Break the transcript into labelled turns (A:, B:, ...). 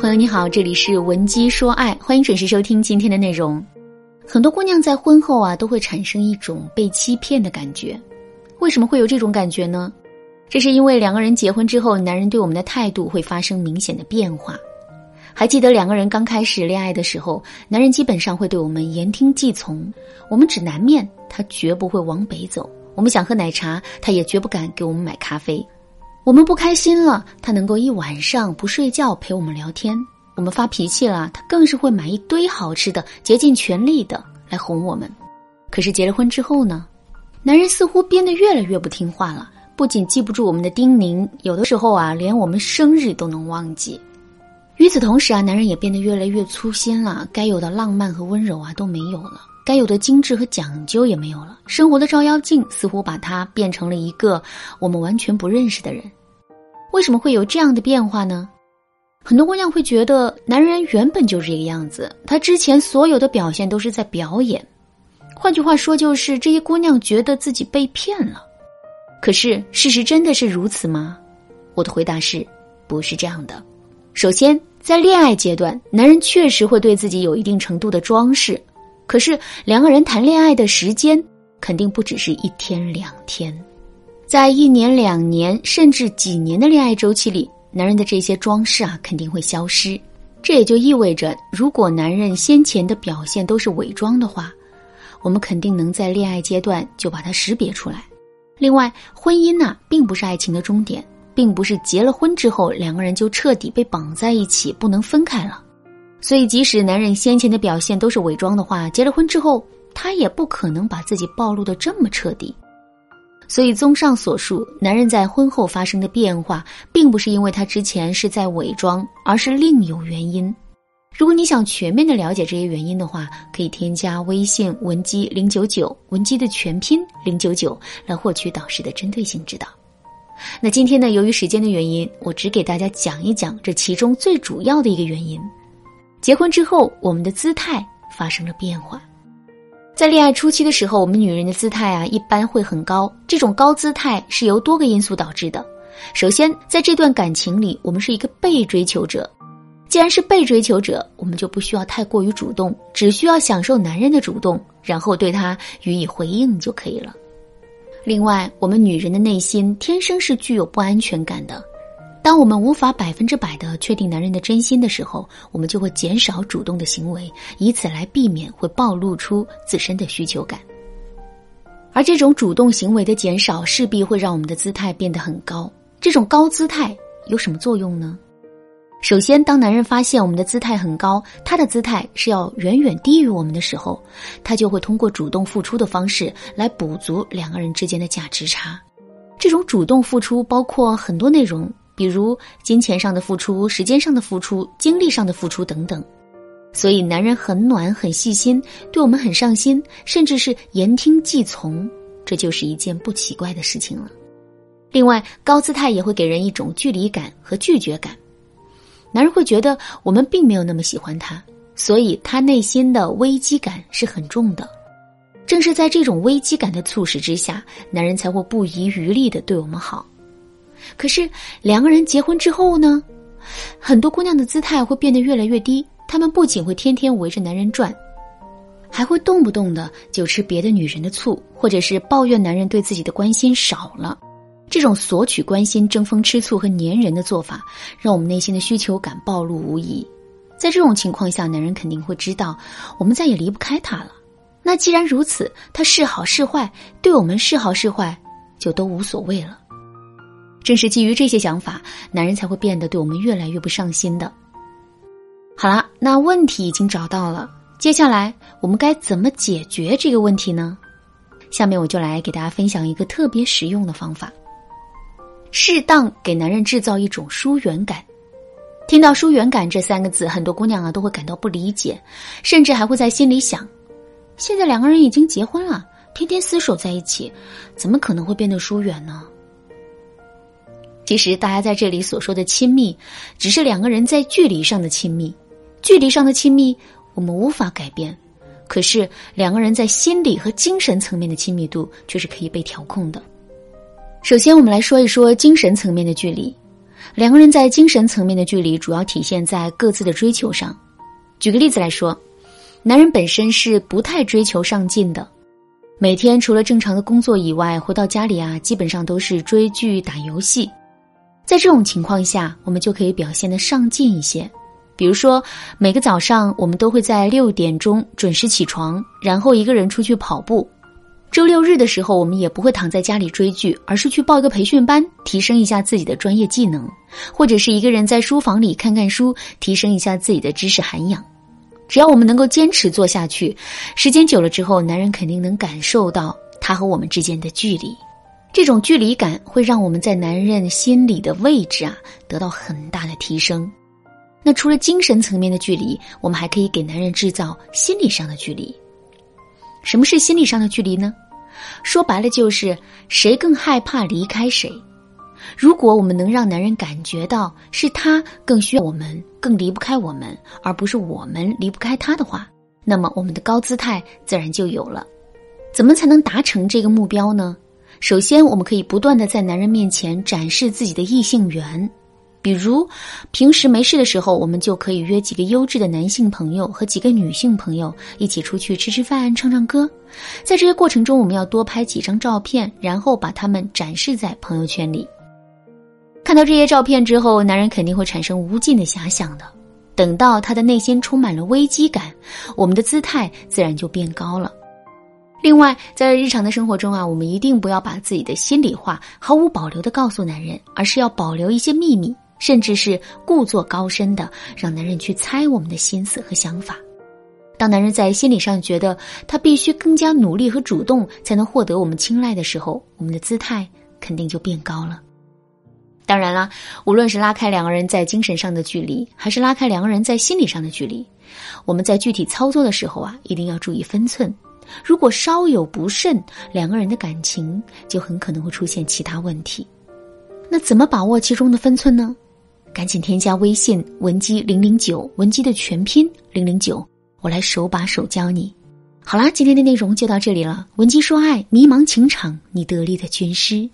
A: 朋友你好，这里是文姬说爱，欢迎准时收听今天的内容。很多姑娘在婚后啊，都会产生一种被欺骗的感觉。为什么会有这种感觉呢？这是因为两个人结婚之后，男人对我们的态度会发生明显的变化。还记得两个人刚开始恋爱的时候，男人基本上会对我们言听计从，我们指南面，他绝不会往北走；我们想喝奶茶，他也绝不敢给我们买咖啡。我们不开心了，他能够一晚上不睡觉陪我们聊天；我们发脾气了，他更是会买一堆好吃的，竭尽全力的来哄我们。可是结了婚之后呢，男人似乎变得越来越不听话了，不仅记不住我们的叮咛，有的时候啊，连我们生日都能忘记。与此同时啊，男人也变得越来越粗心了，该有的浪漫和温柔啊都没有了，该有的精致和讲究也没有了。生活的照妖镜似乎把他变成了一个我们完全不认识的人。为什么会有这样的变化呢？很多姑娘会觉得，男人原本就是这个样子，他之前所有的表现都是在表演。换句话说，就是这些姑娘觉得自己被骗了。可是事实真的是如此吗？我的回答是，不是这样的。首先。在恋爱阶段，男人确实会对自己有一定程度的装饰，可是两个人谈恋爱的时间肯定不只是一天两天，在一年两年甚至几年的恋爱周期里，男人的这些装饰啊肯定会消失。这也就意味着，如果男人先前的表现都是伪装的话，我们肯定能在恋爱阶段就把它识别出来。另外，婚姻呐并不是爱情的终点。并不是结了婚之后两个人就彻底被绑在一起不能分开了，所以即使男人先前的表现都是伪装的话，结了婚之后他也不可能把自己暴露的这么彻底。所以综上所述，男人在婚后发生的变化，并不是因为他之前是在伪装，而是另有原因。如果你想全面的了解这些原因的话，可以添加微信文姬零九九，文姬的全拼零九九，来获取导师的针对性指导。那今天呢？由于时间的原因，我只给大家讲一讲这其中最主要的一个原因。结婚之后，我们的姿态发生了变化。在恋爱初期的时候，我们女人的姿态啊，一般会很高。这种高姿态是由多个因素导致的。首先，在这段感情里，我们是一个被追求者。既然是被追求者，我们就不需要太过于主动，只需要享受男人的主动，然后对他予以回应就可以了。另外，我们女人的内心天生是具有不安全感的。当我们无法百分之百的确定男人的真心的时候，我们就会减少主动的行为，以此来避免会暴露出自身的需求感。而这种主动行为的减少，势必会让我们的姿态变得很高。这种高姿态有什么作用呢？首先，当男人发现我们的姿态很高，他的姿态是要远远低于我们的时候，他就会通过主动付出的方式来补足两个人之间的价值差。这种主动付出包括很多内容，比如金钱上的付出、时间上的付出、精力上的付出等等。所以，男人很暖、很细心，对我们很上心，甚至是言听计从，这就是一件不奇怪的事情了。另外，高姿态也会给人一种距离感和拒绝感。男人会觉得我们并没有那么喜欢他，所以他内心的危机感是很重的。正是在这种危机感的促使之下，男人才会不遗余力的对我们好。可是两个人结婚之后呢，很多姑娘的姿态会变得越来越低。她们不仅会天天围着男人转，还会动不动的就吃别的女人的醋，或者是抱怨男人对自己的关心少了。这种索取关心、争风吃醋和粘人的做法，让我们内心的需求感暴露无遗。在这种情况下，男人肯定会知道我们再也离不开他了。那既然如此，他是好是坏，对我们是好是坏，就都无所谓了。正是基于这些想法，男人才会变得对我们越来越不上心的。好了，那问题已经找到了，接下来我们该怎么解决这个问题呢？下面我就来给大家分享一个特别实用的方法。适当给男人制造一种疏远感，听到“疏远感”这三个字，很多姑娘啊都会感到不理解，甚至还会在心里想：现在两个人已经结婚了，天天厮守在一起，怎么可能会变得疏远呢？其实，大家在这里所说的亲密，只是两个人在距离上的亲密，距离上的亲密我们无法改变，可是两个人在心理和精神层面的亲密度却是可以被调控的。首先，我们来说一说精神层面的距离。两个人在精神层面的距离主要体现在各自的追求上。举个例子来说，男人本身是不太追求上进的，每天除了正常的工作以外，回到家里啊，基本上都是追剧、打游戏。在这种情况下，我们就可以表现的上进一些。比如说，每个早上我们都会在六点钟准时起床，然后一个人出去跑步。周六日的时候，我们也不会躺在家里追剧，而是去报一个培训班，提升一下自己的专业技能；或者是一个人在书房里看看书，提升一下自己的知识涵养。只要我们能够坚持做下去，时间久了之后，男人肯定能感受到他和我们之间的距离。这种距离感会让我们在男人心里的位置啊得到很大的提升。那除了精神层面的距离，我们还可以给男人制造心理上的距离。什么是心理上的距离呢？说白了就是谁更害怕离开谁。如果我们能让男人感觉到是他更需要我们，更离不开我们，而不是我们离不开他的话，那么我们的高姿态自然就有了。怎么才能达成这个目标呢？首先，我们可以不断的在男人面前展示自己的异性缘。比如，平时没事的时候，我们就可以约几个优质的男性朋友和几个女性朋友一起出去吃吃饭、唱唱歌。在这些过程中，我们要多拍几张照片，然后把它们展示在朋友圈里。看到这些照片之后，男人肯定会产生无尽的遐想的。等到他的内心充满了危机感，我们的姿态自然就变高了。另外，在日常的生活中啊，我们一定不要把自己的心里话毫无保留的告诉男人，而是要保留一些秘密。甚至是故作高深的让男人去猜我们的心思和想法。当男人在心理上觉得他必须更加努力和主动才能获得我们青睐的时候，我们的姿态肯定就变高了。当然了，无论是拉开两个人在精神上的距离，还是拉开两个人在心理上的距离，我们在具体操作的时候啊，一定要注意分寸。如果稍有不慎，两个人的感情就很可能会出现其他问题。那怎么把握其中的分寸呢？赶紧添加微信文姬零零九，文姬的全拼零零九，我来手把手教你。好啦，今天的内容就到这里了。文姬说爱，迷茫情场，你得力的军师。